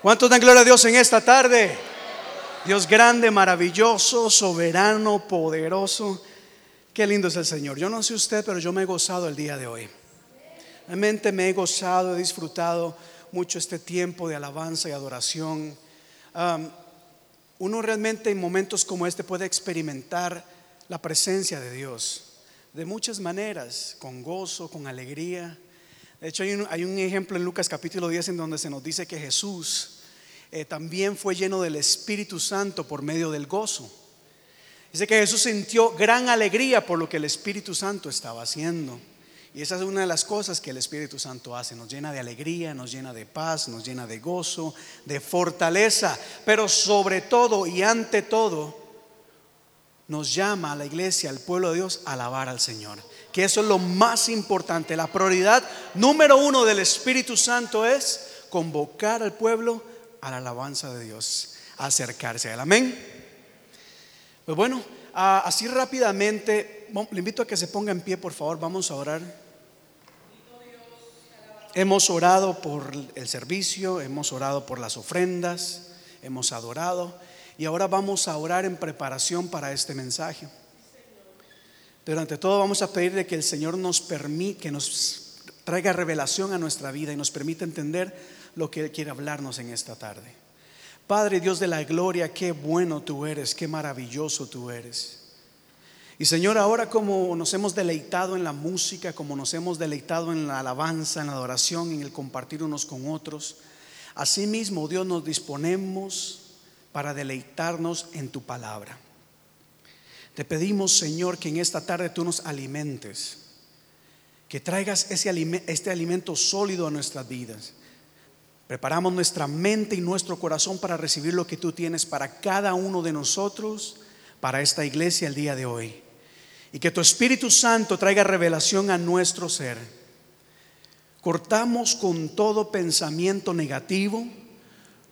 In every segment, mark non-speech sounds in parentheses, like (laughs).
¿Cuántos dan gloria a Dios en esta tarde? Dios grande, maravilloso, soberano, poderoso. Qué lindo es el Señor. Yo no sé usted, pero yo me he gozado el día de hoy. Realmente me he gozado, he disfrutado mucho este tiempo de alabanza y adoración. uno realmente en momentos como este puede experimentar la presencia de Dios de muchas maneras, con gozo, con alegría. De hecho, hay un, ejemplo en Lucas capítulo 10 en donde se nos dice que Jesús eh, también fue lleno del Espíritu Santo por medio del gozo. Dice que Jesús sintió gran alegría por lo que el Espíritu Santo estaba haciendo. Y esa es una de las cosas que el Espíritu Santo hace. Nos llena de alegría, nos llena de paz, nos llena de gozo, de fortaleza. Pero sobre todo y ante todo, nos llama a la iglesia, al pueblo de Dios, a alabar al Señor que eso es lo más importante. La prioridad número uno del Espíritu Santo es convocar al pueblo a la alabanza de Dios, acercarse a. Amén. Pues bueno, así rápidamente, le invito a que se ponga en pie, por favor, vamos a orar. Hemos orado por el servicio, hemos orado por las ofrendas, hemos adorado y ahora vamos a orar en preparación para este mensaje. Durante todo vamos a pedirle que el Señor nos permita, que nos traiga revelación a nuestra vida y nos permita entender lo que Él quiere hablarnos en esta tarde. Padre Dios de la gloria, qué bueno tú eres, qué maravilloso tú eres. Y Señor, ahora como nos hemos deleitado en la música, como nos hemos deleitado en la alabanza, en la adoración, en el compartir unos con otros, asimismo Dios nos disponemos para deleitarnos en tu palabra. Te pedimos, Señor, que en esta tarde tú nos alimentes, que traigas ese este alimento sólido a nuestras vidas. Preparamos nuestra mente y nuestro corazón para recibir lo que tú tienes para cada uno de nosotros, para esta iglesia el día de hoy. Y que tu Espíritu Santo traiga revelación a nuestro ser. Cortamos con todo pensamiento negativo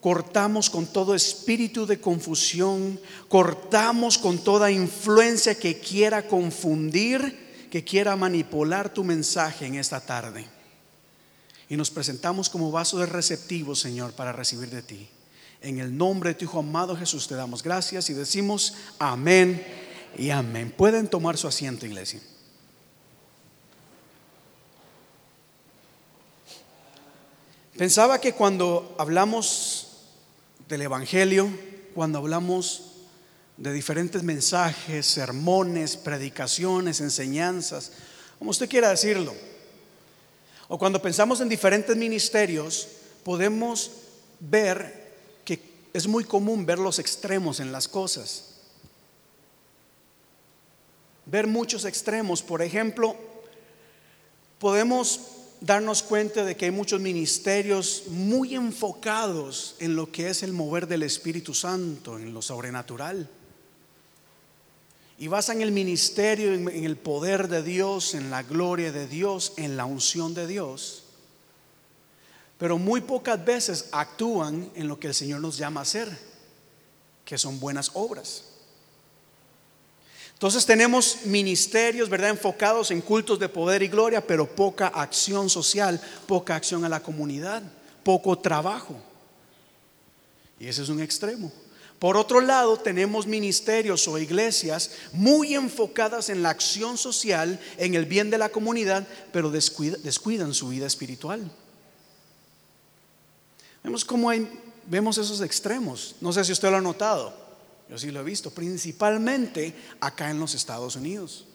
Cortamos con todo espíritu de confusión, cortamos con toda influencia que quiera confundir, que quiera manipular tu mensaje en esta tarde. Y nos presentamos como vasos de receptivo, Señor, para recibir de ti. En el nombre de tu Hijo amado Jesús te damos gracias y decimos amén y amén. Pueden tomar su asiento, iglesia. Pensaba que cuando hablamos del Evangelio, cuando hablamos de diferentes mensajes, sermones, predicaciones, enseñanzas, como usted quiera decirlo, o cuando pensamos en diferentes ministerios, podemos ver que es muy común ver los extremos en las cosas. Ver muchos extremos. Por ejemplo, podemos darnos cuenta de que hay muchos ministerios muy enfocados en lo que es el mover del Espíritu Santo, en lo sobrenatural. Y basan el ministerio en, el poder de Dios, en la gloria de Dios, en la unción de Dios. Pero muy pocas veces actúan en lo que el Señor nos llama a hacer, que son buenas obras. Entonces tenemos ministerios, ¿verdad? Enfocados en cultos de poder y gloria, pero poca acción social, poca acción a la comunidad, poco trabajo. Y ese es un extremo. Por otro lado, tenemos ministerios o iglesias muy enfocadas en la acción social, en el bien de la comunidad, pero descuidan su vida espiritual. Vemos cómo hay, vemos esos extremos. No sé si usted lo ha notado. Yo sí lo he visto, principalmente acá en los Estados Unidos.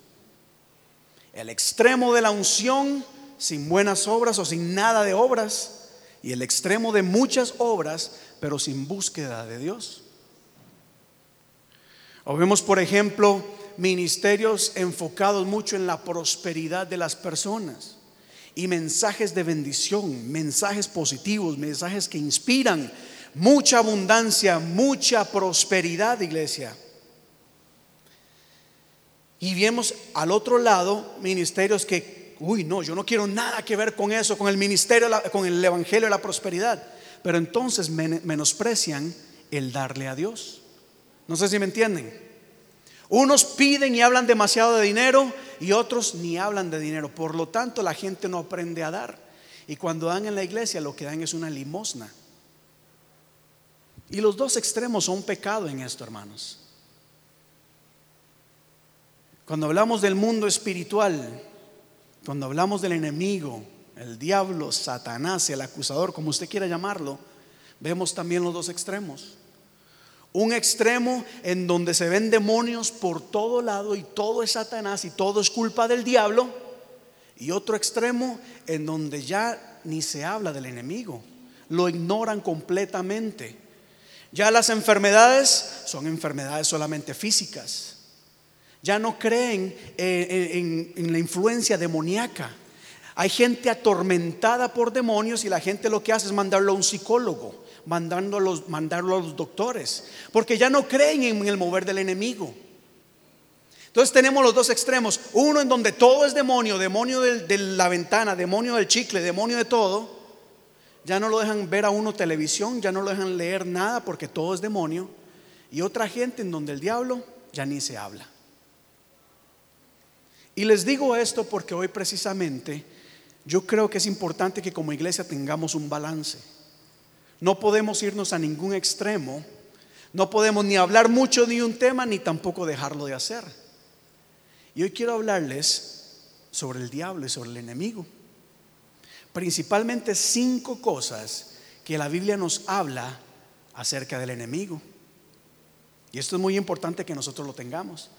El extremo de la unción sin buenas obras o sin nada de obras y el extremo de muchas obras pero sin búsqueda de Dios. O vemos, por ejemplo, ministerios enfocados mucho en la prosperidad de las personas y mensajes de bendición, mensajes positivos, mensajes que inspiran, mucha abundancia, mucha prosperidad, iglesia. Y vemos al otro lado ministerios que, uy, no, yo no quiero nada que ver con eso, con el ministerio, con el evangelio de la prosperidad. Pero entonces menosprecian el darle a Dios. No sé si me entienden. Unos piden y hablan demasiado de dinero y otros ni hablan de dinero. Por lo tanto, la gente no aprende a dar. Y cuando dan en la iglesia lo que dan es una limosna. Y los dos extremos son pecado en esto, hermanos. Cuando hablamos del mundo espiritual, cuando hablamos del enemigo, el diablo, Satanás, el acusador, como usted quiera llamarlo, vemos también los dos extremos. Un extremo en donde se ven demonios por todo lado y todo es Satanás y todo es culpa del diablo. Y otro extremo en donde ya ni se habla del enemigo, lo ignoran completamente. Ya las enfermedades son enfermedades solamente físicas. Ya no creen en, la influencia demoníaca. Hay gente atormentada por demonios y la gente lo que hace es mandarlo a un psicólogo mandando los, mandarlo a los doctores, porque ya no creen en el mover del enemigo. Entonces tenemos los dos extremos, uno en donde todo es demonio, demonio de, la ventana, demonio del chicle, demonio de todo. Ya no lo dejan ver a uno televisión, ya no lo dejan leer nada porque todo es demonio. Y otra gente en donde el diablo ya ni se habla. Y les digo esto porque hoy precisamente yo creo que es importante que como iglesia tengamos un balance. No podemos irnos a ningún extremo. No podemos ni hablar mucho de un tema ni tampoco dejarlo de hacer. Y hoy quiero hablarles sobre el diablo y sobre el enemigo. Principalmente cinco cosas que la Biblia nos habla acerca del enemigo. Y esto es muy importante que nosotros lo tengamos.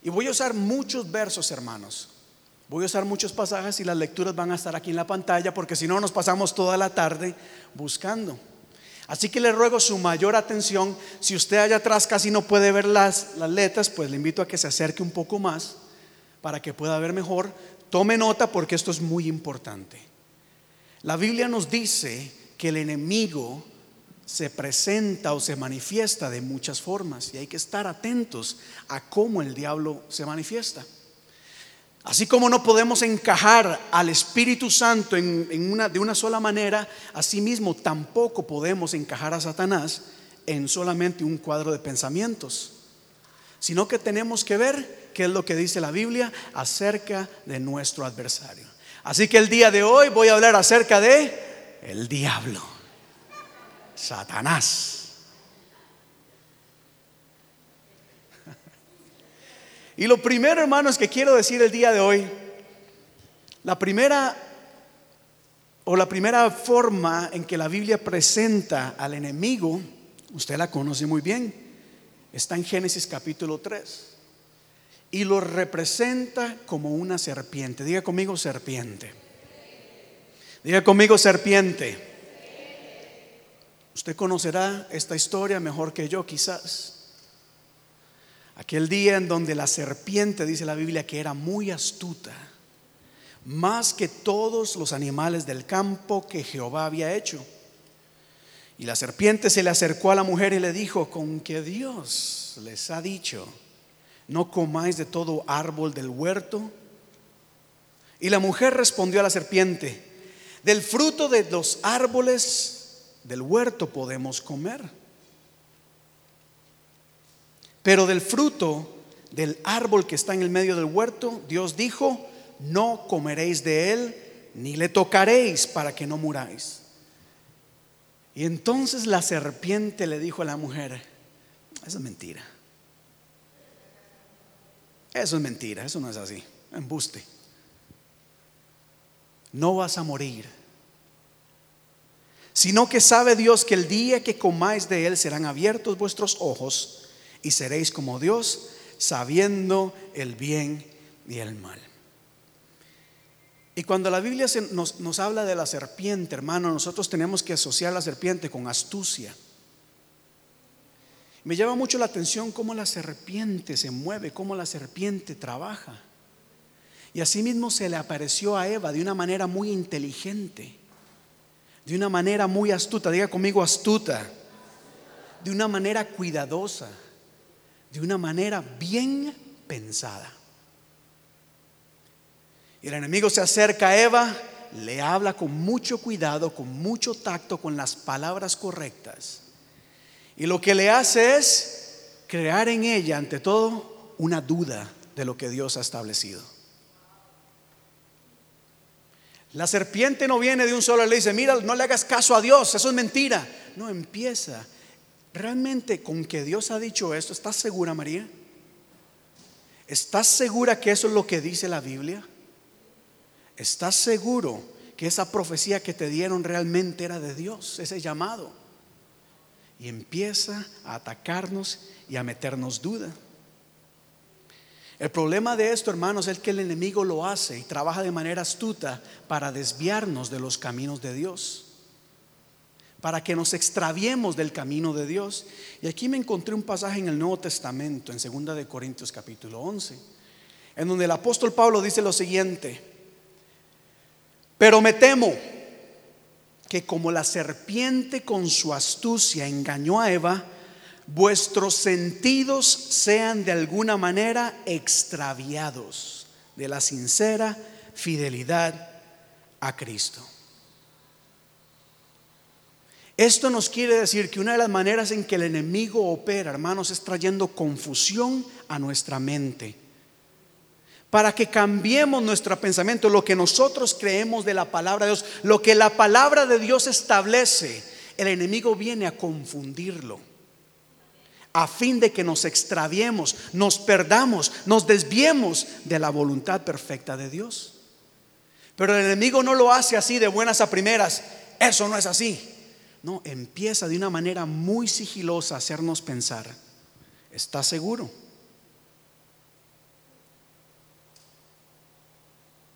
Y voy a usar muchos versos, hermanos. Voy a usar muchos pasajes y las lecturas van a estar aquí en la pantalla porque si no nos pasamos toda la tarde buscando. Así que le ruego su mayor atención. Si usted allá atrás casi no puede ver las, las letras, pues le invito a que se acerque un poco más para que pueda ver mejor. Tome nota porque esto es muy importante. La Biblia nos dice que el enemigo se presenta o se manifiesta de muchas formas y hay que estar atentos a cómo el diablo se manifiesta. Así como no podemos encajar al Espíritu Santo en, una, de una sola manera, asimismo tampoco podemos encajar a Satanás en solamente un cuadro de pensamientos, sino que tenemos que ver qué es lo que dice la Biblia acerca de nuestro adversario. Así que el día de hoy voy a hablar acerca de el diablo, Satanás. Y lo primero, hermanos, que quiero decir el día de hoy, la primera o la primera forma en que la Biblia presenta al enemigo, usted la conoce muy bien, está en Génesis capítulo 3. Y lo representa como una serpiente. Diga conmigo serpiente. Diga conmigo serpiente. Usted conocerá esta historia mejor que yo quizás. Aquel día en donde la serpiente, dice la Biblia, que era muy astuta, más que todos los animales del campo que Jehová había hecho. Y la serpiente se le acercó a la mujer y le dijo, con que Dios les ha dicho, no comáis de todo árbol del huerto. Y la mujer respondió a la serpiente, del fruto de los árboles del huerto podemos comer pero del fruto del árbol que está en el medio del huerto, Dios dijo, no comeréis de él, ni le tocaréis para que no muráis. Y entonces la serpiente le dijo a la mujer, eso es mentira. Eso es mentira, eso no es así, embuste. No vas a morir, sino que sabe Dios que el día que comáis de él serán abiertos vuestros ojos y seréis como Dios, sabiendo el bien y el mal. Y cuando la Biblia nos, nos, habla de la serpiente, hermano, nosotros tenemos que asociar la serpiente con astucia. Me llama mucho la atención cómo la serpiente se mueve, cómo la serpiente trabaja. Y asimismo se le apareció a Eva de una manera muy inteligente, de una manera muy astuta, diga conmigo astuta, de una manera cuidadosa de una manera bien pensada. Y el enemigo se acerca a Eva, le habla con mucho cuidado, con mucho tacto, con las palabras correctas. Y lo que le hace es crear en ella, ante todo, una duda de lo que Dios ha establecido. La serpiente no viene de un solo, le dice, mira, no le hagas caso a Dios, eso es mentira. No, empieza. Realmente con que Dios ha dicho esto, ¿estás segura, María? ¿Estás segura que eso es lo que dice la Biblia? ¿Estás seguro que esa profecía que te dieron realmente era de Dios, ese llamado? Y empieza a atacarnos y a meternos duda. El problema de esto, hermanos, es que el enemigo lo hace y trabaja de manera astuta para desviarnos de los caminos de Dios, para que nos extraviemos del camino de Dios. Y aquí me encontré un pasaje en el Nuevo Testamento, en 2 de Corintios capítulo 11, en donde el apóstol Pablo dice lo siguiente: Pero me temo que como la serpiente con su astucia engañó a Eva, vuestros sentidos sean de alguna manera extraviados de la sincera fidelidad a Cristo. Esto nos quiere decir que una de las maneras en que el enemigo opera, hermanos, es trayendo confusión a nuestra mente. Para que cambiemos nuestro pensamiento, lo que nosotros creemos de la palabra de Dios, lo que la palabra de Dios establece, el enemigo viene a confundirlo a fin de que nos extraviemos, nos perdamos, nos desviemos de la voluntad perfecta de Dios. Pero el enemigo no lo hace así de buenas a primeras. Eso no es así. No, empieza de una manera muy sigilosa a hacernos pensar. ¿Estás seguro?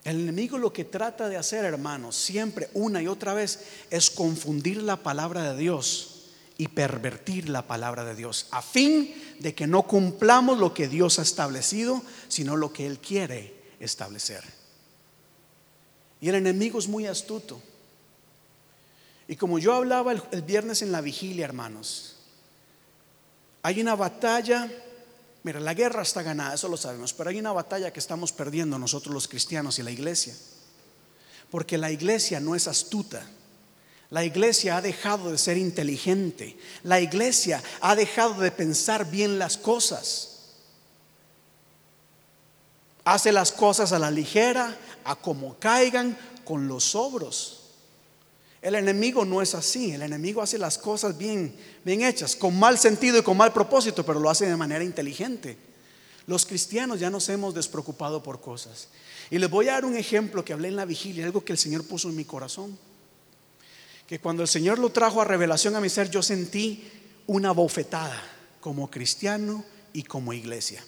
El enemigo lo que trata de hacer, hermanos, siempre una y otra vez, es confundir la palabra de Dios y pervertir la palabra de Dios, a fin de que no cumplamos lo que Dios ha establecido, sino lo que Él quiere establecer. Y el enemigo es muy astuto. Y como yo hablaba el, viernes en la vigilia, hermanos, hay una batalla, mira, la guerra está ganada, eso lo sabemos, pero hay una batalla que estamos perdiendo nosotros los cristianos y la iglesia. Porque la iglesia no es astuta. La iglesia ha dejado de ser inteligente. La iglesia ha dejado de pensar bien las cosas. Hace las cosas a la ligera, a como caigan, con los sobros. El enemigo no es así. El enemigo hace las cosas bien, bien hechas, con mal sentido y con mal propósito, pero lo hace de manera inteligente. Los cristianos ya nos hemos despreocupado por cosas. Y les voy a dar un ejemplo que hablé en la vigilia, algo que el Señor puso en mi corazón que cuando el Señor lo trajo a revelación a mi ser, yo sentí una bofetada como cristiano y como iglesia.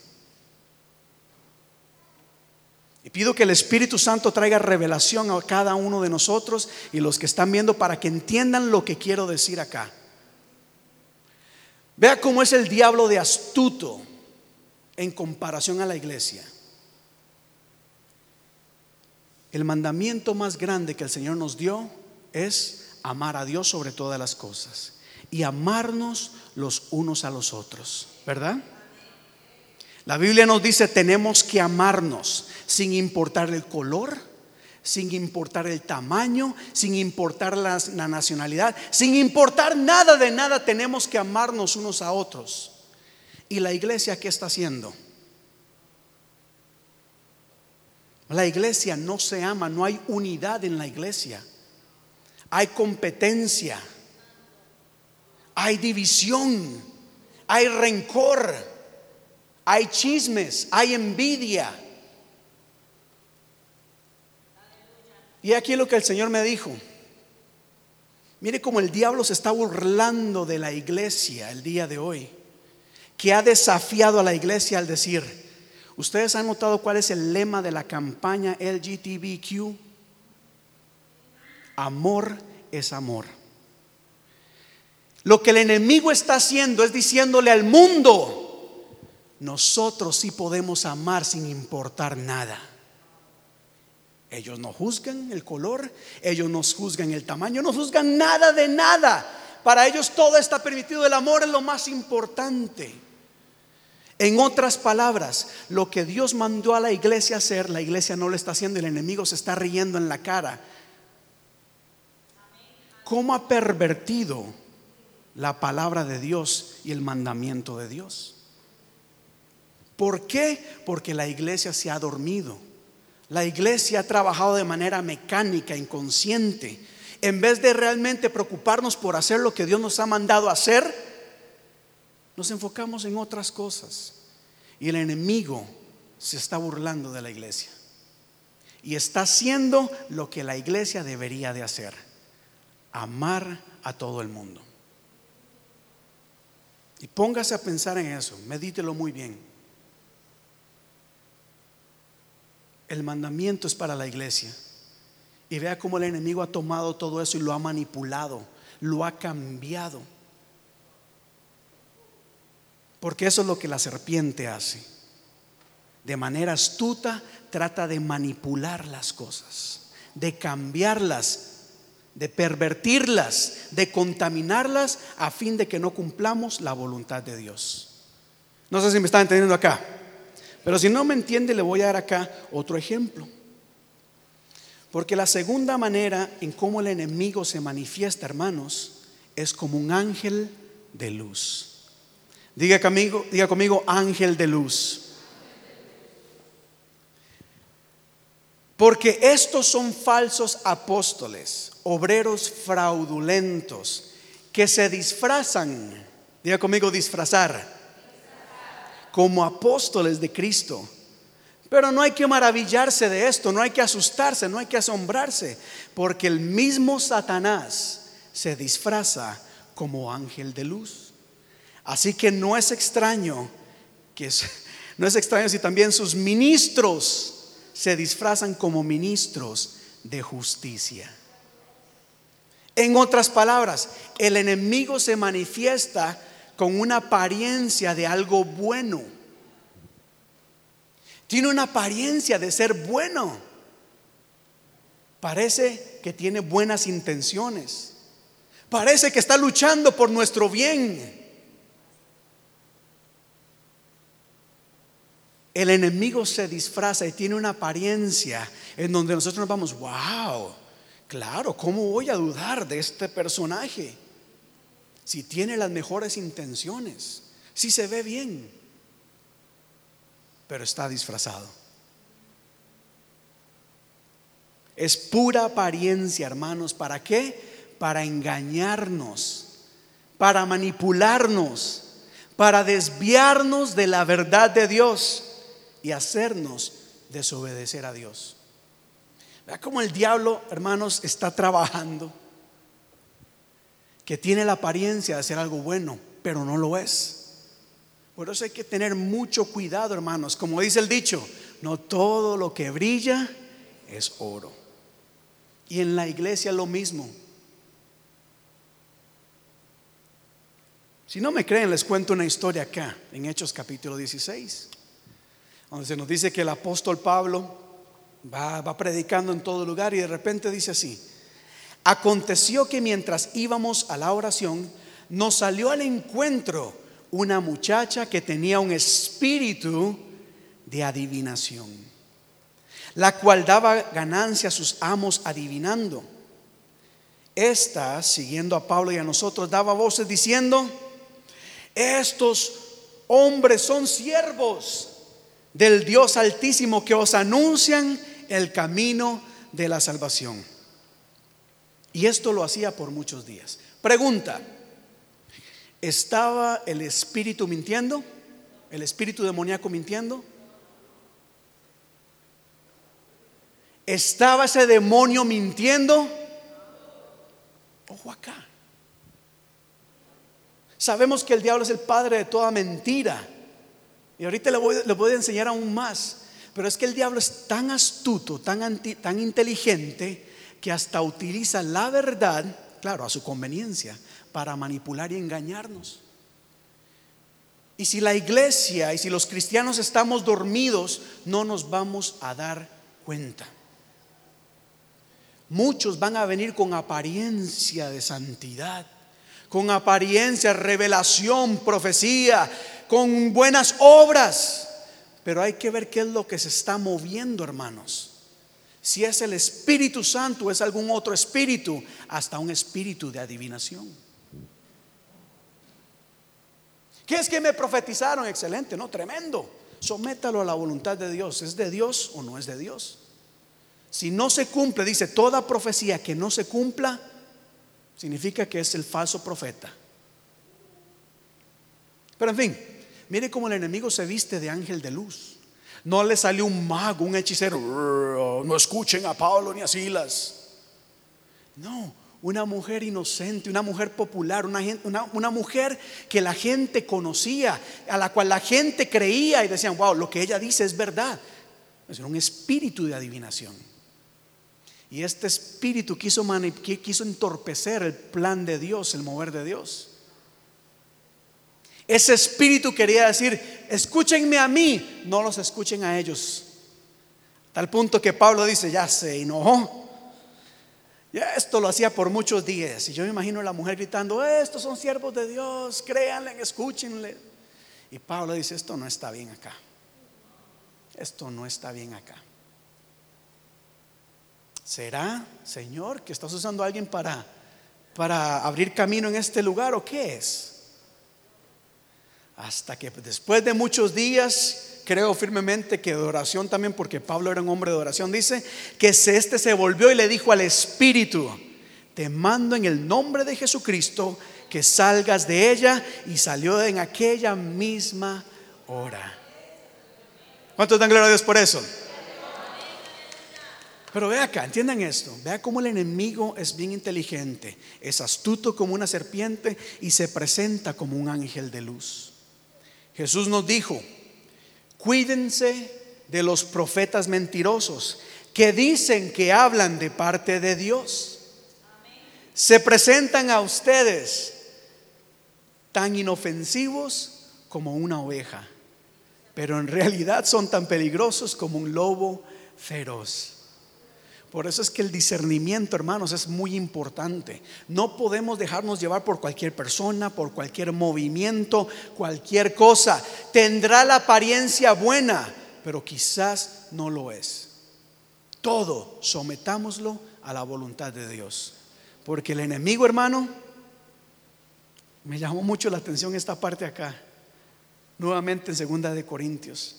Y pido que el Espíritu Santo traiga revelación a cada uno de nosotros y los que están viendo para que entiendan lo que quiero decir acá. Vea cómo es el diablo de astuto en comparación a la iglesia. El mandamiento más grande que el Señor nos dio es amar a Dios sobre todas las cosas y amarnos los unos a los otros, ¿verdad? La Biblia nos dice tenemos que amarnos sin importar el color, sin importar el tamaño, sin importar la, la, nacionalidad, sin importar nada de nada, tenemos que amarnos unos a otros. ¿Y la iglesia qué está haciendo? La iglesia no se ama, no hay unidad en la iglesia hay competencia, hay división, hay rencor, hay chismes, hay envidia. Y aquí lo que el Señor me dijo. Mire cómo el diablo se está burlando de la iglesia el día de hoy, que ha desafiado a la iglesia al decir, ¿ustedes han notado cuál es el lema de la campaña LGTBQ? Amor es amor. Lo que el enemigo está haciendo es diciéndole al mundo, nosotros sí podemos amar sin importar nada. Ellos no juzgan el color, ellos no juzgan el tamaño, no juzgan nada de nada. Para ellos todo está permitido, el amor es lo más importante. En otras palabras, lo que Dios mandó a la iglesia hacer, la iglesia no lo está haciendo, el enemigo se está riendo en la cara cómo ha pervertido la palabra de Dios y el mandamiento de Dios. ¿Por qué? Porque la iglesia se ha dormido La iglesia ha trabajado de manera mecánica, inconsciente. En vez de realmente preocuparnos por hacer lo que Dios nos ha mandado hacer, nos enfocamos en otras cosas. Y el enemigo se está burlando de la iglesia. Y está haciendo lo que la iglesia debería de hacer. Amar a todo el mundo. Y póngase a pensar en eso, medítelo muy bien. El mandamiento es para la iglesia. Y vea cómo el enemigo ha tomado todo eso y lo ha manipulado, lo ha cambiado. Porque eso es lo que la serpiente hace. De manera astuta trata de manipular las cosas, de cambiarlas, de pervertirlas, de contaminarlas a fin de que no cumplamos la voluntad de Dios. No sé si me están entendiendo acá. Pero si no me entiende, le voy a dar acá otro ejemplo. Porque la segunda manera en cómo el enemigo se manifiesta, hermanos, es como un ángel de luz. Diga conmigo, diga conmigo ángel de luz. Porque estos son falsos apóstoles, obreros fraudulentos, que se disfrazan, diga conmigo disfrazar como apóstoles de Cristo. Pero no hay que maravillarse de esto, no hay que asustarse, no hay que asombrarse, porque el mismo Satanás se disfraza como ángel de luz. Así que no es extraño que (laughs) no es extraño si también sus ministros se disfrazan como ministros de justicia. En otras palabras, el enemigo se manifiesta con una apariencia de algo bueno. Tiene una apariencia de ser bueno. Parece que tiene buenas intenciones. Parece que está luchando por nuestro bien. El enemigo se disfraza y tiene una apariencia en donde nosotros nos vamos, wow, claro, ¿cómo voy a dudar de este personaje? Si tiene las mejores intenciones, si se ve bien, pero está disfrazado. Es pura apariencia, hermanos. ¿Para qué? Para engañarnos, para manipularnos, para desviarnos de la verdad de Dios y hacernos desobedecer a Dios. Vea cómo el diablo, hermanos, está trabajando que tiene la apariencia de ser algo bueno, pero no lo es. Por eso hay que tener mucho cuidado, hermanos. Como dice el dicho, no todo lo que brilla es oro. Y en la iglesia lo mismo. Si no me creen, les cuento una historia acá, en Hechos capítulo 16, donde se nos dice que el apóstol Pablo va, va predicando en todo lugar y de repente dice así, Aconteció que mientras íbamos a la oración, nos salió al encuentro una muchacha que tenía un espíritu de adivinación, la cual daba ganancia a sus amos adivinando. Esta, siguiendo a Pablo y a nosotros, daba voces diciendo, estos hombres son siervos del Dios altísimo que os anuncian el camino de la salvación. Y esto lo hacía por muchos días. Pregunta, ¿estaba el espíritu mintiendo? ¿El espíritu demoníaco mintiendo? ¿Estaba ese demonio mintiendo? Ojo acá. Sabemos que el diablo es el padre de toda mentira. Y ahorita le voy, le a enseñar aún más. Pero es que el diablo es tan astuto, tan, tan inteligente, que hasta utiliza la verdad, claro, a su conveniencia, para manipular y engañarnos. Y si la iglesia y si los cristianos estamos dormidos, no nos vamos a dar cuenta. Muchos van a venir con apariencia de santidad, con apariencia, revelación, profecía, con buenas obras. Pero hay que ver qué es lo que se está moviendo, hermanos si es el Espíritu Santo es algún otro espíritu, hasta un espíritu de adivinación. ¿Qué es que me profetizaron? Excelente, no, tremendo. Sométalo a la voluntad de Dios. ¿Es de Dios o no es de Dios? Si no se cumple, dice, toda profecía que no se cumpla, significa que es el falso profeta. Pero en fin, mire cómo el enemigo se viste de ángel de luz. No le salió un mago, un hechicero. No escuchen a Pablo ni a Silas. No, una mujer inocente, una mujer popular, una, una, mujer que la gente conocía, a la cual la gente creía y decían, wow, lo que ella dice es verdad. Es un espíritu de adivinación. Y este espíritu quiso, quiso entorpecer el plan de Dios, el mover de Dios. Ese espíritu quería decir, escúchenme a mí, no los escuchen a ellos. Tal punto que Pablo dice, ya se enojó. Ya esto lo hacía por muchos días. Y yo me imagino a la mujer gritando, estos son siervos de Dios, créanle, escúchenle. Y Pablo dice, esto no está bien acá. Esto no está bien acá. ¿Será, Señor, que estás usando a alguien para, para abrir camino en este lugar o qué es? Hasta que después de muchos días, creo firmemente que de oración también, porque Pablo era un hombre de oración, dice que este se volvió y le dijo al Espíritu, te mando en el nombre de Jesucristo que salgas de ella y salió en aquella misma hora. ¿Cuántos dan gloria a Dios por eso? Pero ve acá, entiendan esto, vea cómo el enemigo es bien inteligente, es astuto como una serpiente y se presenta como un ángel de luz. Jesús nos dijo, cuídense de los profetas mentirosos que dicen que hablan de parte de Dios. Se presentan a ustedes tan inofensivos como una oveja, pero en realidad son tan peligrosos como un lobo feroz. Por eso es que el discernimiento, hermanos, es muy importante. No podemos dejarnos llevar por cualquier persona, por cualquier movimiento, cualquier cosa. Tendrá la apariencia buena, pero quizás no lo es. Todo sometámoslo a la voluntad de Dios. Porque el enemigo, hermano, me llamó mucho la atención esta parte acá. Nuevamente en segunda de Corintios.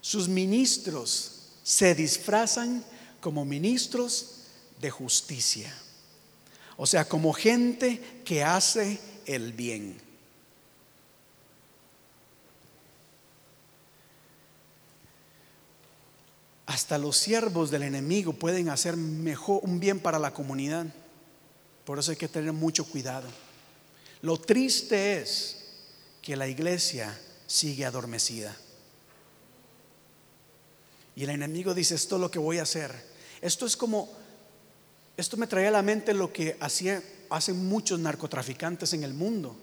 Sus ministros se disfrazan como ministros de justicia. O sea, como gente que hace el bien. Hasta los siervos del enemigo pueden hacer mejor un bien para la comunidad. Por eso hay que tener mucho cuidado. Lo triste es que la iglesia sigue adormecida. Y el enemigo dice, esto es lo que voy a hacer. Esto es como, esto me trae a la mente lo que hacía, hacen muchos narcotraficantes en el mundo.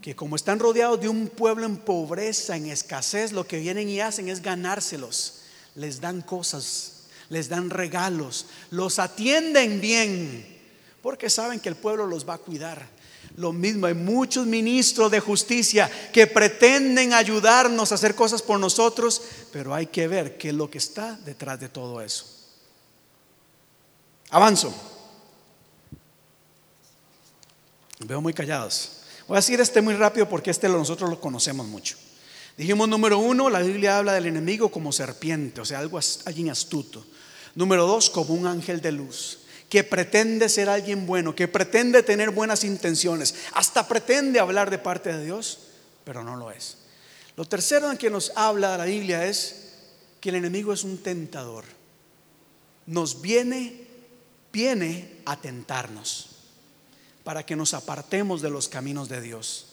Que como están rodeados de un pueblo en pobreza, en escasez, lo que vienen y hacen es ganárselos. Les dan cosas, les dan regalos, los atienden bien, porque saben que el pueblo los va a cuidar. Lo mismo, hay muchos ministros de justicia que pretenden ayudarnos a hacer cosas por nosotros, pero hay que ver qué es lo que está detrás de todo eso. Avanzo. Veo muy callados. Voy a decir este muy rápido porque este nosotros lo conocemos mucho. Dijimos número uno, la Biblia habla del enemigo como serpiente, o sea, algo, alguien astuto. Número dos, como un ángel de luz que pretende ser alguien bueno, que pretende tener buenas intenciones, hasta pretende hablar de parte de Dios, pero no lo es. Lo tercero en que nos habla la Biblia es que el enemigo es un tentador. Nos viene, viene a tentarnos para que nos apartemos de los caminos de Dios,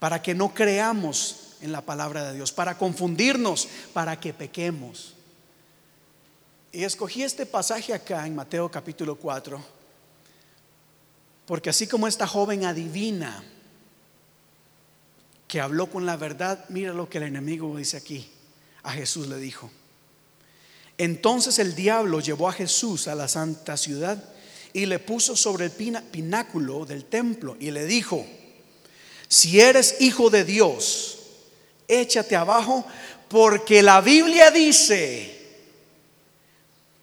para que no creamos en la palabra de Dios, para confundirnos, para que pequemos. Y escogí este pasaje acá en Mateo capítulo 4, porque así como esta joven adivina que habló con la verdad, mira lo que el enemigo dice aquí. A Jesús le dijo. Entonces el diablo llevó a Jesús a la santa ciudad y le puso sobre el pináculo del templo y le dijo, si eres hijo de Dios, échate abajo porque la Biblia dice,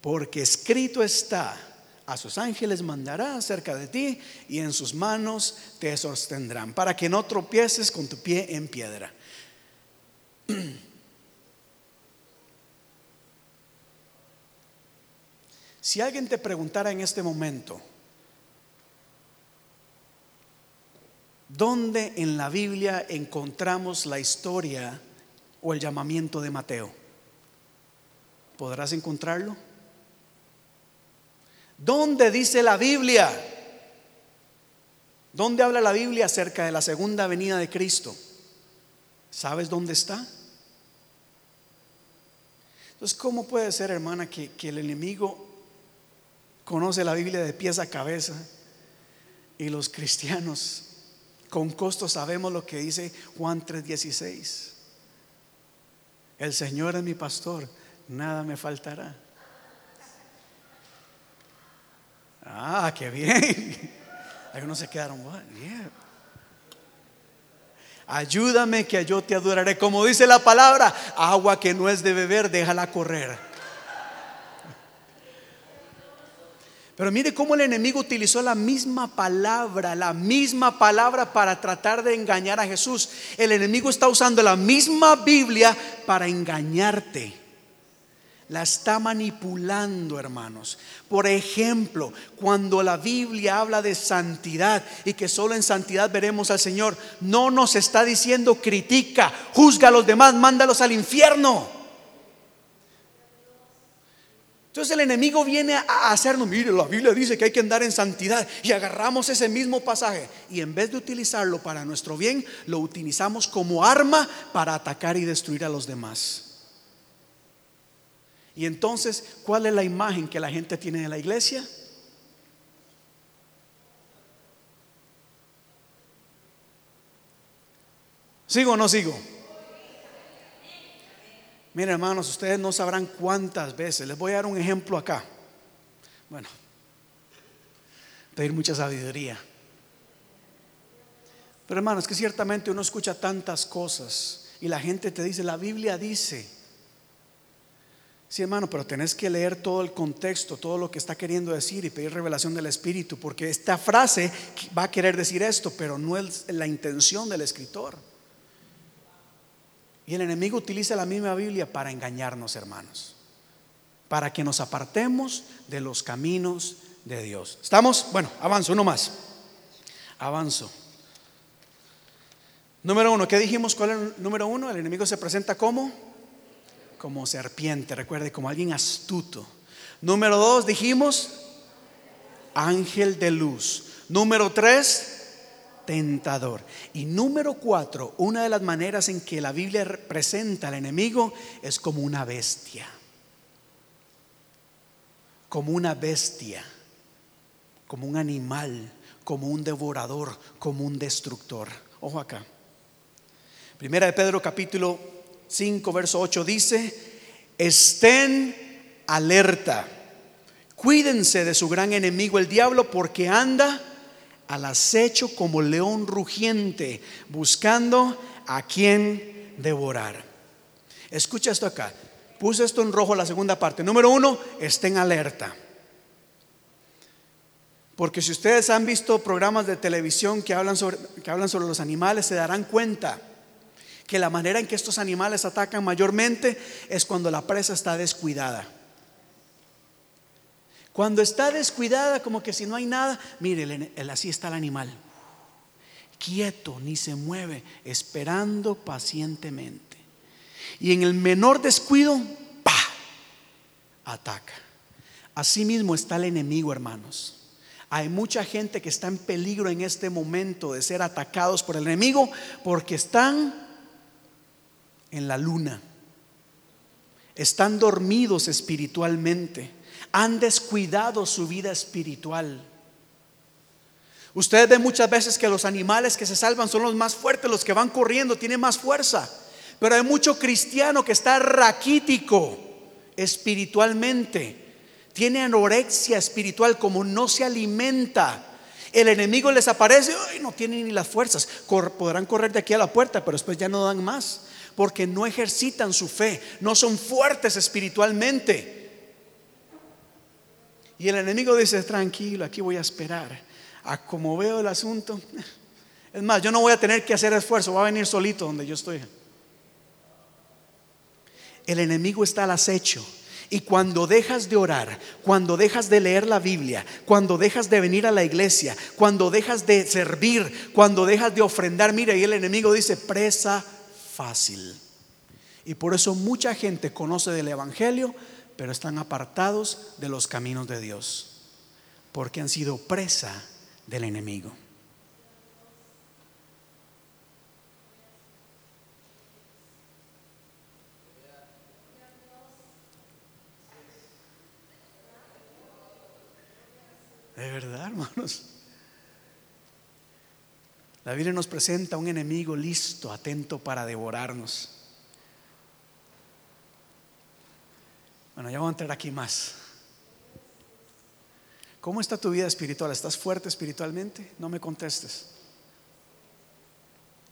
porque escrito está, a sus ángeles mandará cerca de ti y en sus manos te sostendrán, para que no tropieces con tu pie en piedra. (clears throat) Si alguien te preguntara en este momento, ¿dónde en la Biblia encontramos la historia o el llamamiento de Mateo? ¿Podrás encontrarlo? ¿Dónde dice la Biblia? ¿Dónde habla la Biblia acerca de la segunda venida de Cristo? ¿Sabes dónde está? Entonces, ¿cómo puede ser, hermana, que, que el enemigo conoce la Biblia de pies a cabeza y los cristianos con costo sabemos lo que dice Juan 3:16? El Señor es mi pastor, nada me faltará. Ah, qué bien. (laughs) Algunos se quedaron, Ayúdame que yo te adoraré. Como dice la palabra, agua que no es de beber, déjala correr. Pero mire cómo el enemigo utilizó la misma palabra, la misma palabra para tratar de engañar a Jesús. El enemigo está usando la misma Biblia para engañarte la está manipulando, hermanos. Por ejemplo, cuando la Biblia habla de santidad y que solo en santidad veremos al Señor, no nos está diciendo critica, juzga a los demás, mándalos al infierno. Entonces el enemigo viene a hacernos, mire, la Biblia dice que hay que andar en santidad y agarramos ese mismo pasaje y en vez de utilizarlo para nuestro bien, lo utilizamos como arma para atacar y destruir a los demás. Y entonces, ¿cuál es la imagen que la gente tiene de la iglesia? ¿Sigo o no sigo? Miren hermanos, ustedes no sabrán cuántas veces. Les voy a dar un ejemplo acá. Bueno, pedir mucha sabiduría. Pero hermanos, que ciertamente uno escucha tantas cosas y la gente te dice, la Biblia dice, Sí, hermano, pero tenés que leer todo el contexto, todo lo que está queriendo decir y pedir revelación del Espíritu, porque esta frase va a querer decir esto, pero no es la intención del escritor. Y el enemigo utiliza la misma Biblia para engañarnos, hermanos, para que nos apartemos de los caminos de Dios. ¿Estamos? Bueno, avanzo, uno más. Avanzo. Número uno, ¿qué dijimos? ¿Cuál es el número uno? El enemigo se presenta como como serpiente, recuerde, como alguien astuto. Número dos, dijimos, ángel de luz. Número tres, tentador. Y número cuatro, una de las maneras en que la Biblia presenta al enemigo es como una bestia. Como una bestia, como un animal, como un devorador, como un destructor. Ojo acá. Primera de Pedro capítulo 5, verso 8 dice, estén alerta, cuídense de su gran enemigo el diablo porque anda al acecho como león rugiente, buscando a quien devorar. Escucha esto acá. Puse esto en rojo la segunda parte. Número uno, estén alerta. Porque si ustedes han visto programas de televisión que hablan sobre, que hablan sobre los animales, se darán cuenta que la manera en que estos animales atacan mayormente es cuando la presa está descuidada. Cuando está descuidada, como que si no hay nada, mire, así está el animal, quieto, ni se mueve, esperando pacientemente. Y en el menor descuido, ¡pa! Ataca. Asimismo está el enemigo, hermanos. Hay mucha gente que está en peligro en este momento de ser atacados por el enemigo porque están en la luna. Están dormidos espiritualmente. Han descuidado su vida espiritual. Ustedes ven muchas veces que los animales que se salvan son los más fuertes, los que van corriendo, tienen más fuerza. Pero hay mucho cristiano que está raquítico espiritualmente. Tiene anorexia espiritual como no se alimenta. El enemigo les aparece y no tienen ni las fuerzas. podrán correr de aquí a la puerta, pero después ya no dan más porque no ejercitan su fe, no son fuertes espiritualmente. Y el enemigo dice, tranquilo, aquí voy a esperar. A como veo el asunto, (laughs) es más, yo no voy a tener que hacer esfuerzo, va a venir solito donde yo estoy. El enemigo está al acecho Y cuando dejas de orar, cuando dejas de leer la Biblia, cuando dejas de venir a la iglesia, cuando dejas de servir, cuando dejas de ofrendar, mira, y el enemigo dice, presa fácil. Y por eso mucha gente conoce del Evangelio, pero están apartados de los caminos de Dios, porque han sido presa del enemigo. De verdad, hermanos. La Biblia nos presenta un enemigo listo, atento para devorarnos. Bueno, ya vamos a entrar aquí más. ¿Cómo está tu vida espiritual? ¿Estás fuerte espiritualmente? No me contestes.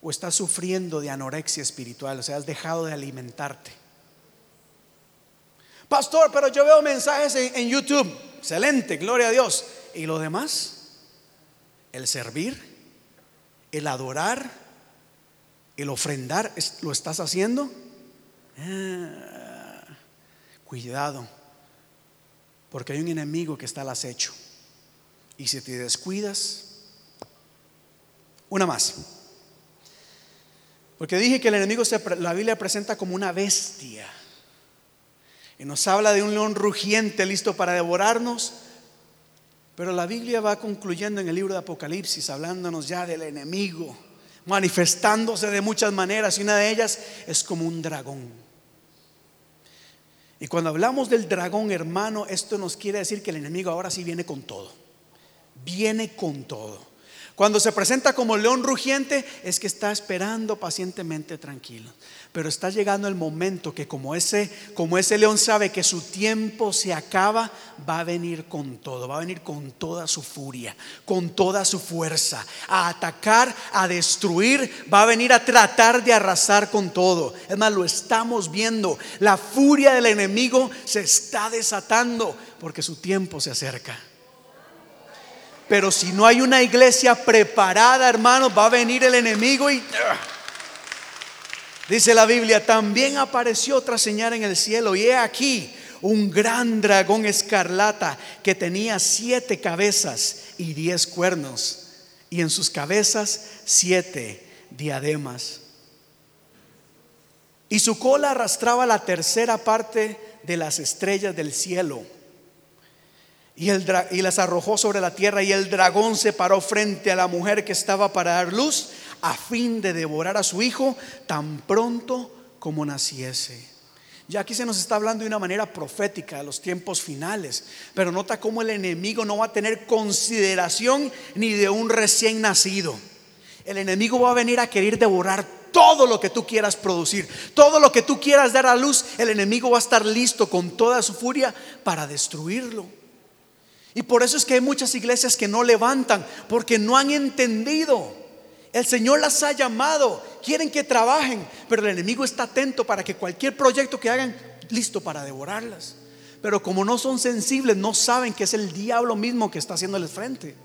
¿O estás sufriendo de anorexia espiritual? O sea, has dejado de alimentarte. Pastor, pero yo veo mensajes en, en YouTube. Excelente, gloria a Dios. ¿Y lo demás? El servir, el adorar, el ofrendar, ¿lo estás haciendo? Ah, cuidado, porque hay un enemigo que está al acecho. Y si te descuidas, una más. Porque dije que el enemigo se, la Biblia presenta como una bestia. Y nos habla de un león rugiente listo para devorarnos. Pero la Biblia va concluyendo en el libro de Apocalipsis, hablándonos ya del enemigo, manifestándose de muchas maneras, y una de ellas es como un dragón. Y cuando hablamos del dragón, hermano, esto nos quiere decir que el enemigo ahora sí viene con todo. Viene con todo. Cuando se presenta como león rugiente es que está esperando pacientemente tranquilo. Pero está llegando el momento que como ese, como ese león sabe que su tiempo se acaba, va a venir con todo, va a venir con toda su furia, con toda su fuerza, a atacar, a destruir, va a venir a tratar de arrasar con todo. Es más, lo estamos viendo. La furia del enemigo se está desatando porque su tiempo se acerca. Pero si no hay una iglesia preparada, hermanos, va a venir el enemigo y... Dice la Biblia, también apareció otra señal en el cielo y he aquí un gran dragón escarlata que tenía siete cabezas y diez cuernos y en sus cabezas siete diademas. Y su cola arrastraba la tercera parte de las estrellas del cielo y, las arrojó sobre la tierra y el dragón se paró frente a la mujer que estaba para dar luz a fin de devorar a su hijo tan pronto como naciese. Ya aquí se nos está hablando de una manera profética de los tiempos finales, pero nota cómo el enemigo no va a tener consideración ni de un recién nacido. El enemigo va a venir a querer devorar todo lo que tú quieras producir, todo lo que tú quieras dar a luz, el enemigo va a estar listo con toda su furia para destruirlo. Y por eso es que hay muchas iglesias que no levantan, porque no han entendido. El Señor las ha llamado, quieren que trabajen, pero el enemigo está atento para que cualquier proyecto que hagan, listo para devorarlas. Pero como no son sensibles, no saben que es el diablo mismo que está haciéndoles frente.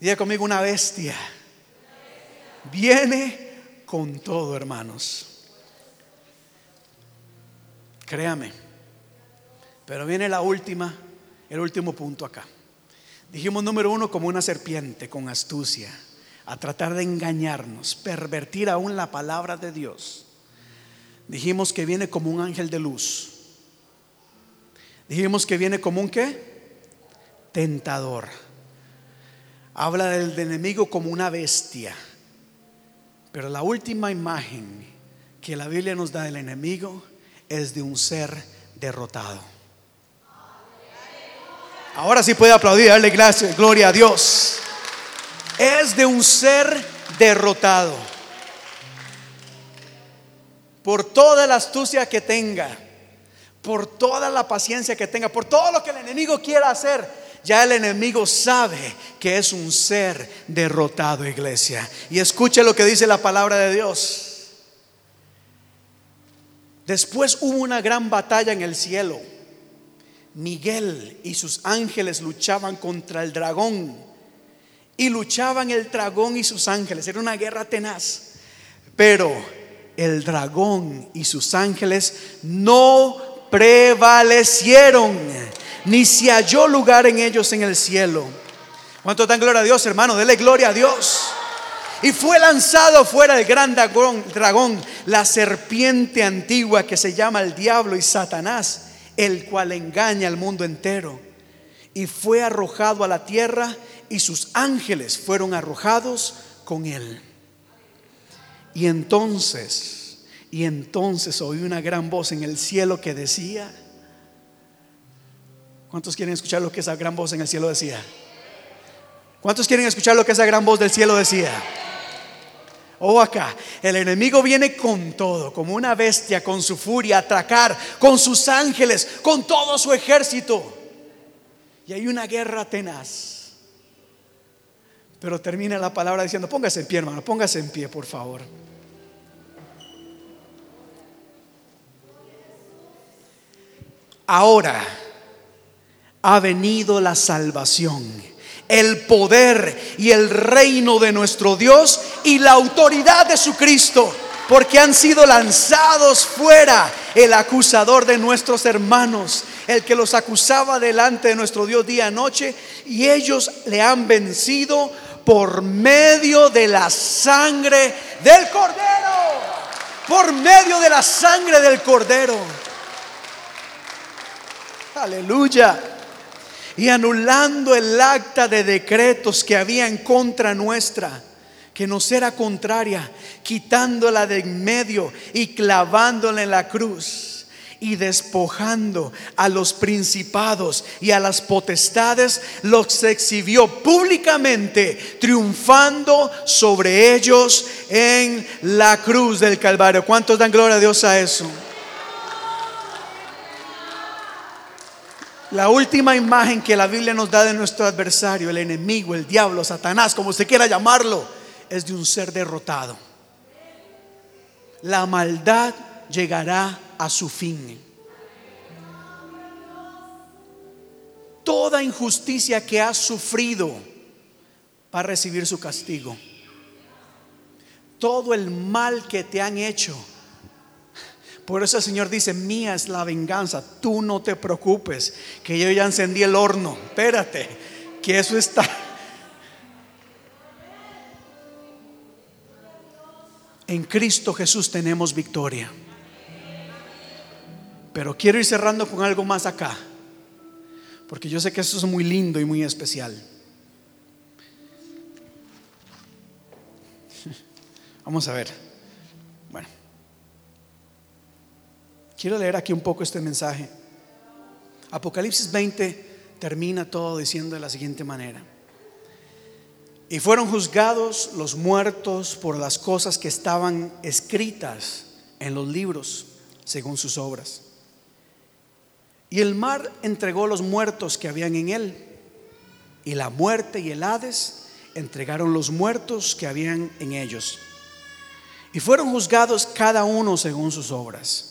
Diga conmigo una bestia. Viene con todo, hermanos. Créame. Pero viene la última, el último punto acá. Dijimos número uno como una serpiente con astucia, a tratar de engañarnos, pervertir aún la palabra de Dios. Dijimos que viene como un ángel de luz. Dijimos que viene como un qué? Tentador. Habla del enemigo como una bestia. Pero la última imagen que la Biblia nos da del enemigo es de un ser derrotado. Ahora sí puede aplaudir, darle gracias, gloria a Dios. Es de un ser derrotado. Por toda la astucia que tenga, por toda la paciencia que tenga, por todo lo que el enemigo quiera hacer, ya el enemigo sabe que es un ser derrotado, iglesia. Y escuche lo que dice la palabra de Dios. Después hubo una gran batalla en el cielo Miguel y sus ángeles luchaban contra el dragón. Y luchaban el dragón y sus ángeles. Era una guerra tenaz. Pero el dragón y sus ángeles no prevalecieron, ni se halló lugar en ellos en el cielo. ¿Cuánto dan gloria a Dios, hermano? Dele gloria a Dios. Y fue lanzado fuera el gran dragón, dragón, la serpiente antigua que se llama el diablo y Satanás, el cual engaña al mundo entero. Y fue arrojado a la tierra y sus ángeles fueron arrojados con él. Y entonces, y entonces oí una gran voz en el cielo que decía, ¿cuántos quieren escuchar lo que esa gran voz en el cielo decía? ¿Cuántos quieren escuchar lo que esa gran voz del cielo decía? Oh, acá, el enemigo viene con todo, como una bestia, con su furia, a atracar, con sus ángeles, con todo su ejército. Y hay una guerra tenaz. Pero termina la palabra diciendo, póngase en pie, hermano, póngase en pie, por favor. Ahora ha venido la salvación el poder y el reino de nuestro Dios y la autoridad de su Cristo, porque han sido lanzados fuera el acusador de nuestros hermanos, el que los acusaba delante de nuestro Dios día y noche, y ellos le han vencido por medio de la sangre del cordero, por medio de la sangre del cordero. Aleluya y anulando el acta de decretos que había en contra nuestra, que nos era contraria, quitándola de en medio y clavándola en la cruz y despojando a los principados y a las potestades, los exhibió públicamente, triunfando sobre ellos en la cruz del Calvario. ¿Cuántos dan gloria a Dios a eso? La última imagen que la Biblia nos da de nuestro adversario, el enemigo, el diablo, Satanás, como usted quiera llamarlo, es de un ser derrotado. La maldad llegará a su fin. Toda injusticia que has sufrido va a recibir su castigo. Todo el mal que te han hecho por eso el Señor dice, mía es la venganza, tú no te preocupes, que yo ya encendí el horno, espérate, que eso está. (laughs) En Cristo Jesús tenemos victoria. Pero quiero ir cerrando con algo más acá, porque yo sé que esto es muy lindo y muy especial. (laughs) Vamos a ver. Quiero leer aquí un poco este mensaje. Apocalipsis 20 termina todo diciendo de la siguiente manera. Y fueron juzgados los muertos por las cosas que estaban escritas en los libros, según sus obras. Y el mar entregó los muertos que habían en él. Y la muerte y el Hades entregaron los muertos que habían en ellos. Y fueron juzgados cada uno según sus obras.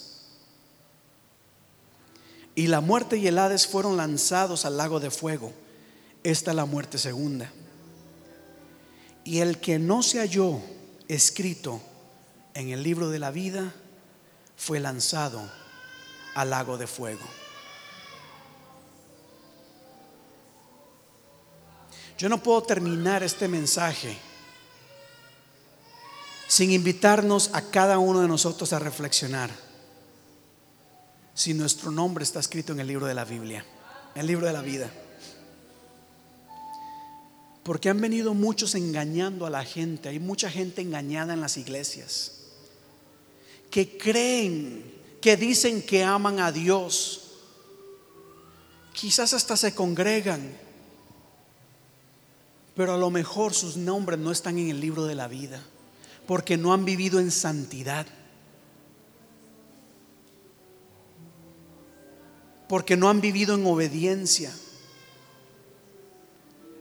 Y la muerte y el Hades fueron lanzados al lago de fuego. Esta es la muerte segunda. Y el que no se halló escrito en el libro de la vida fue lanzado al lago de fuego. Yo no puedo terminar este mensaje sin invitarnos a cada uno de nosotros a reflexionar si nuestro nombre está escrito en el libro de la Biblia, el libro de la vida. Porque han venido muchos engañando a la gente, hay mucha gente engañada en las iglesias, que creen, que dicen que aman a Dios, quizás hasta se congregan, pero a lo mejor sus nombres no están en el libro de la vida, porque no han vivido en santidad. Porque no han vivido en obediencia.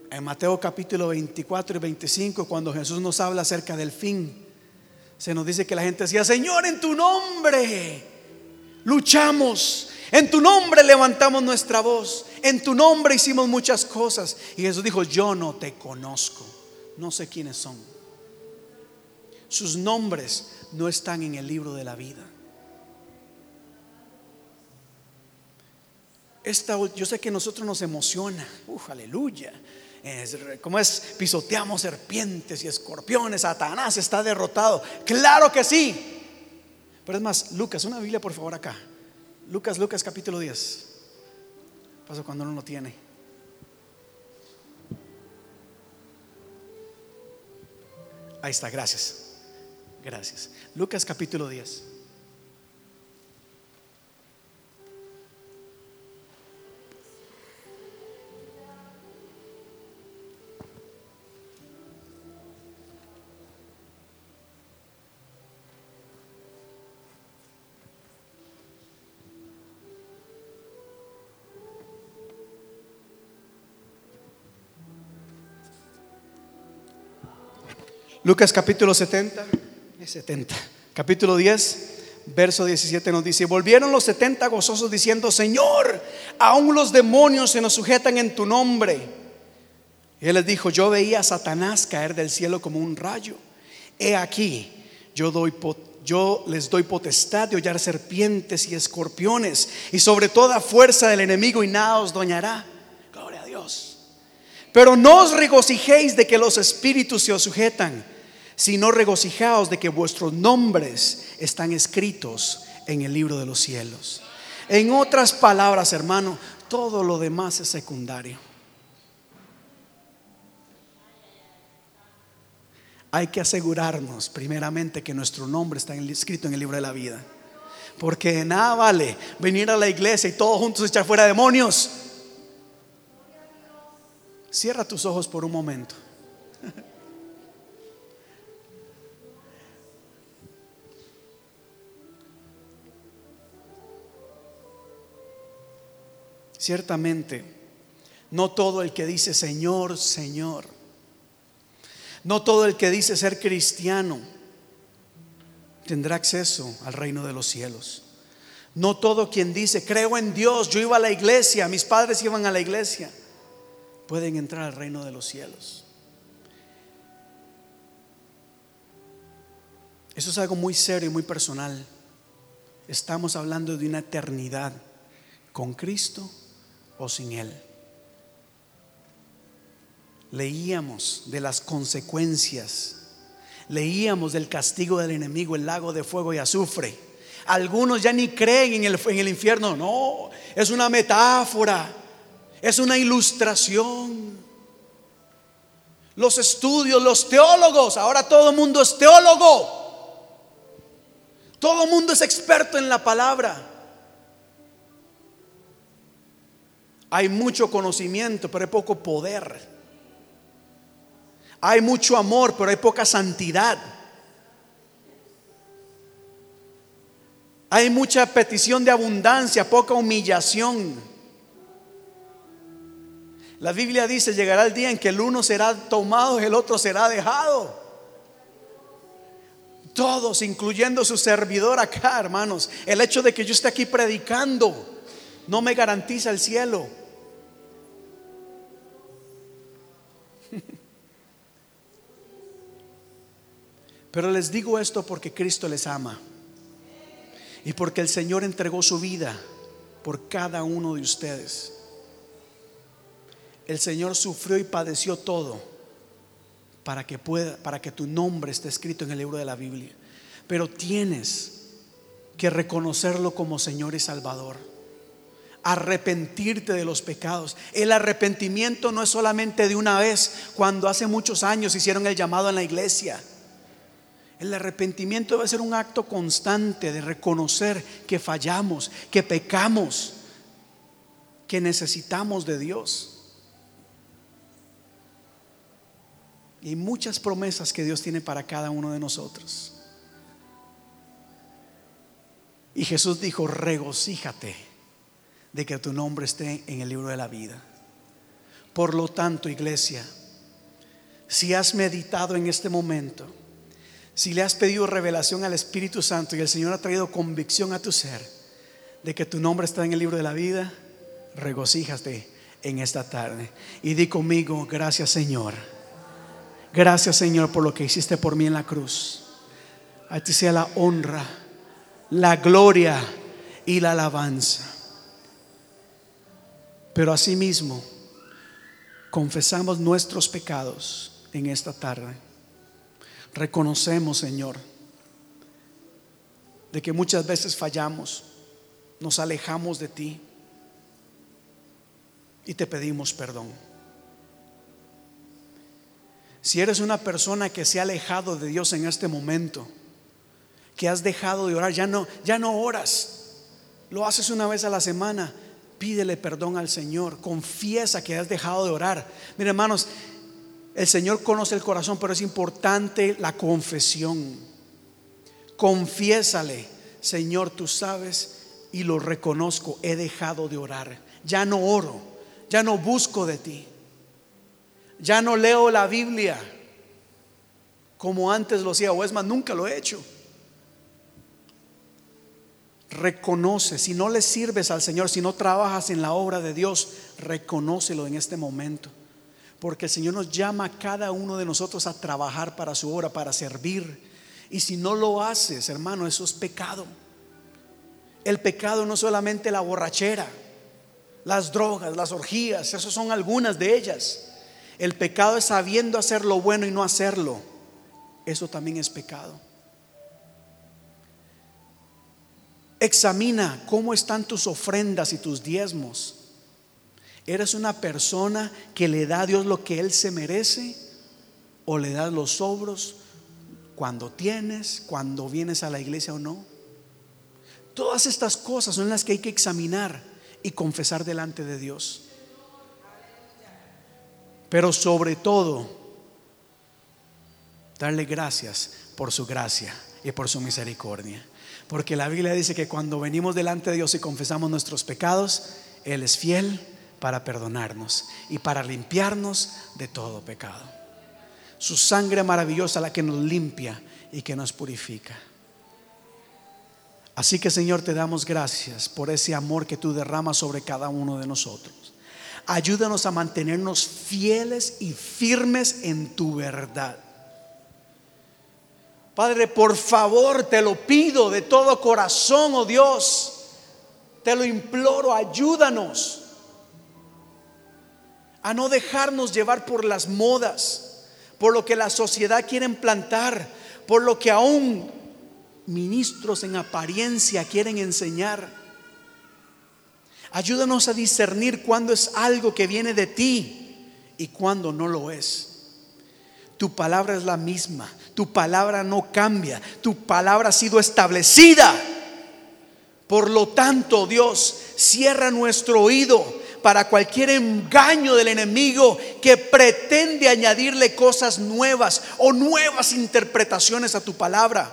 En Mateo capítulo 24 y 25, cuando Jesús nos habla acerca del fin, se nos dice que la gente decía, Señor, en tu nombre luchamos, en tu nombre levantamos nuestra voz, en tu nombre hicimos muchas cosas. Y Jesús dijo, yo no te conozco, no sé quiénes son. sus nombres no están en el libro de la vida. Esta, yo sé que nosotros nos emociona, uf, aleluya. Es, ¿Cómo es? Pisoteamos serpientes y escorpiones, Satanás está derrotado. Claro que sí. Pero es más, Lucas, una Biblia por favor acá. Lucas, Lucas capítulo 10. Pasa cuando uno lo tiene. Ahí está, gracias. Gracias. Lucas capítulo 10. Lucas capítulo 70, 70, capítulo 10, verso 17 nos dice, volvieron los 70 gozosos diciendo, Señor, aún los demonios se nos sujetan en tu nombre. Y él les dijo, yo veía a Satanás caer del cielo como un rayo. He aquí, yo, doy, yo les doy potestad de hollar serpientes y escorpiones y sobre toda fuerza del enemigo y nada os doñará. Gloria a Dios. Pero no os regocijéis de que los espíritus se os sujetan sino regocijaos de que vuestros nombres están escritos en el libro de los cielos. En otras palabras, hermano, todo lo demás es secundario. Hay que asegurarnos primeramente que nuestro nombre está escrito en el libro de la vida. Porque nada vale venir a la iglesia y todos juntos echar fuera demonios. Cierra tus ojos por un momento. Ciertamente, no todo el que dice Señor, Señor, no todo el que dice ser cristiano tendrá acceso al reino de los cielos. No todo quien dice, creo en Dios, yo iba a la iglesia, mis padres iban a la iglesia, pueden entrar al reino de los cielos. Eso es algo muy serio y muy personal. Estamos hablando de una eternidad con Cristo o sin Él. Leíamos de las consecuencias, leíamos del castigo del enemigo, el lago de fuego y azufre. Algunos ya ni creen en el, en el infierno, no, es una metáfora, es una ilustración. Los estudios, los teólogos, ahora todo el mundo es teólogo. Todo el mundo es experto en la palabra. Hay mucho conocimiento, pero hay poco poder. Hay mucho amor, pero hay poca santidad. Hay mucha petición de abundancia, poca humillación. La Biblia dice, llegará el día en que el uno será tomado y el otro será dejado. Todos, incluyendo su servidor acá, hermanos. El hecho de que yo esté aquí predicando no me garantiza el cielo. (laughs) Pero les digo esto porque Cristo les ama y porque el Señor entregó su vida por cada uno de ustedes. El Señor sufrió y padeció todo para que pueda para que tu nombre esté escrito en el libro de la Biblia. Pero tienes que reconocerlo como Señor y Salvador arrepentirte de los pecados. El arrepentimiento no es solamente de una vez, cuando hace muchos años hicieron el llamado en la iglesia. El arrepentimiento debe ser un acto constante de reconocer que fallamos, que pecamos, que necesitamos de Dios. Y muchas promesas que Dios tiene para cada uno de nosotros. Y Jesús dijo, regocíjate de que tu nombre esté en el libro de la vida. Por lo tanto, iglesia, si has meditado en este momento, si le has pedido revelación al Espíritu Santo y el Señor ha traído convicción a tu ser de que tu nombre está en el libro de la vida, regocíjate en esta tarde y di conmigo, gracias Señor. Gracias Señor por lo que hiciste por mí en la cruz. A ti sea la honra, la gloria y la alabanza. Pero asimismo, confesamos nuestros pecados en esta tarde. Reconocemos, Señor, de que muchas veces fallamos, nos alejamos de ti y te pedimos perdón. Si eres una persona que se ha alejado de Dios en este momento, que has dejado de orar, ya no, ya no oras, lo haces una vez a la semana, pídele perdón al Señor, confiesa que has dejado de orar. Mire, hermanos, el Señor conoce el corazón, pero es importante la confesión. Confiésale, Señor, tú sabes y lo reconozco, he dejado de orar, ya no oro, ya no busco de ti. Ya no leo la Biblia como antes lo hacía, o es más, nunca lo he hecho. Reconoce, si no le sirves al Señor, si no trabajas en la obra de Dios, reconócelo en este momento. Porque el Señor nos llama a cada uno de nosotros a trabajar para su obra, para servir. Y si no lo haces, hermano, eso es pecado. El pecado no solamente la borrachera, las drogas, las orgías, esas son algunas de ellas. El pecado es sabiendo hacer lo bueno y no hacerlo. Eso también es pecado. Examina cómo están tus ofrendas y tus diezmos. ¿Eres una persona que le da a Dios lo que Él se merece? ¿O le das los sobros cuando tienes, cuando vienes a la iglesia o no? Todas estas cosas son las que hay que examinar y confesar delante de Dios. Pero sobre todo, darle gracias por su gracia y por su misericordia. Porque la Biblia dice que cuando venimos delante de Dios y confesamos nuestros pecados, Él es fiel para perdonarnos y para limpiarnos de todo pecado. Su sangre maravillosa la que nos limpia y que nos purifica. Así que Señor, te damos gracias por ese amor que tú derramas sobre cada uno de nosotros. Ayúdanos a mantenernos fieles y firmes en tu verdad. Padre, por favor, te lo pido de todo corazón, oh Dios. Te lo imploro, ayúdanos a no dejarnos llevar por las modas, por lo que la sociedad quiere implantar, por lo que aún ministros en apariencia quieren enseñar. Ayúdanos a discernir cuándo es algo que viene de ti y cuándo no lo es. Tu palabra es la misma, tu palabra no cambia, tu palabra ha sido establecida. Por lo tanto, Dios, cierra nuestro oído para cualquier engaño del enemigo que pretende añadirle cosas nuevas o nuevas interpretaciones a tu palabra.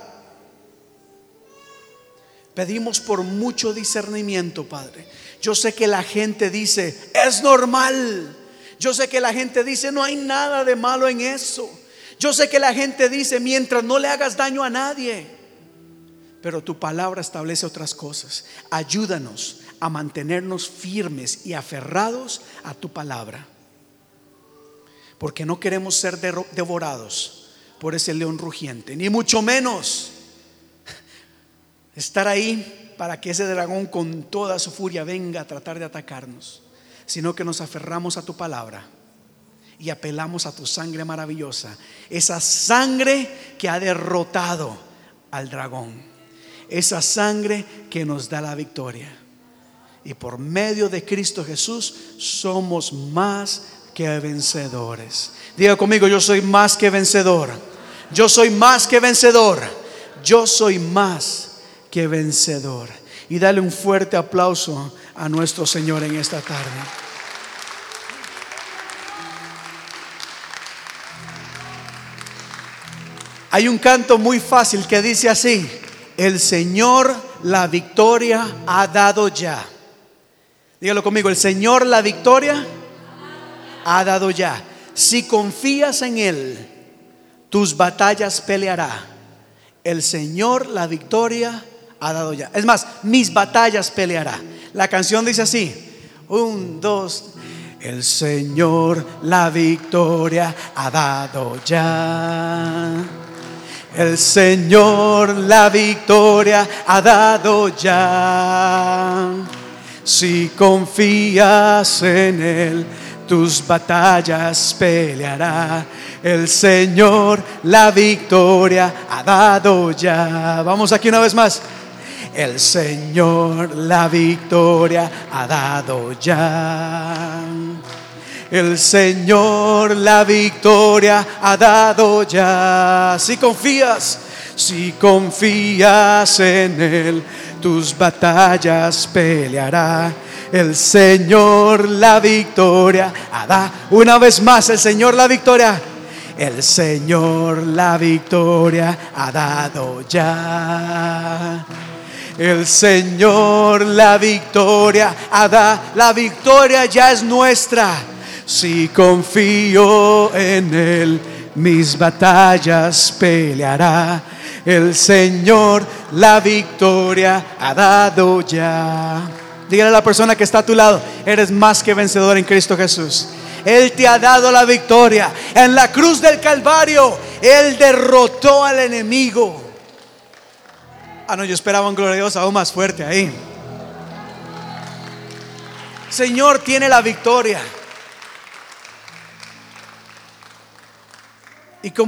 Pedimos por mucho discernimiento, Padre. Yo sé que la gente dice, es normal. Yo sé que la gente dice, no hay nada de malo en eso. Yo sé que la gente dice, mientras no le hagas daño a nadie. Pero tu palabra establece otras cosas. Ayúdanos a mantenernos firmes y aferrados a tu palabra. Porque no queremos ser devorados por ese león rugiente, ni mucho menos estar ahí para que ese dragón con toda su furia venga a tratar de atacarnos, sino que nos aferramos a tu palabra y apelamos a tu sangre maravillosa, esa sangre que ha derrotado al dragón, esa sangre que nos da la victoria. Y por medio de Cristo Jesús somos más que vencedores. Diga conmigo, yo soy más que vencedor. Yo soy más que vencedor. Yo soy más que vencedor. Y dale un fuerte aplauso a nuestro Señor en esta tarde. Hay un canto muy fácil que dice así, el Señor la victoria ha dado ya. Dígalo conmigo, el Señor la victoria ha dado ya. Si confías en Él, tus batallas peleará. El Señor la victoria ha dado ya. Es más, mis batallas peleará. La canción dice así: un, dos. El Señor la victoria ha dado ya. El Señor la victoria ha dado ya. Si confías en Él, tus batallas peleará. El Señor la victoria ha dado ya. Vamos aquí una vez más. El Señor la victoria ha dado ya. El Señor la victoria ha dado ya. Si confías, si confías en Él, tus batallas peleará. El Señor la victoria ha dado. Una vez más, el Señor la victoria. El Señor la victoria ha dado ya. El Señor la victoria ha dado. La victoria ya es nuestra. Si confío en Él, mis batallas peleará. El Señor la victoria ha dado ya. Dígale a la persona que está a tu lado, eres más que vencedor en Cristo Jesús. Él te ha dado la victoria. En la cruz del Calvario, Él derrotó al enemigo. Ah, no, yo esperaba un glorioso aún más fuerte ahí. Señor tiene la victoria. Y como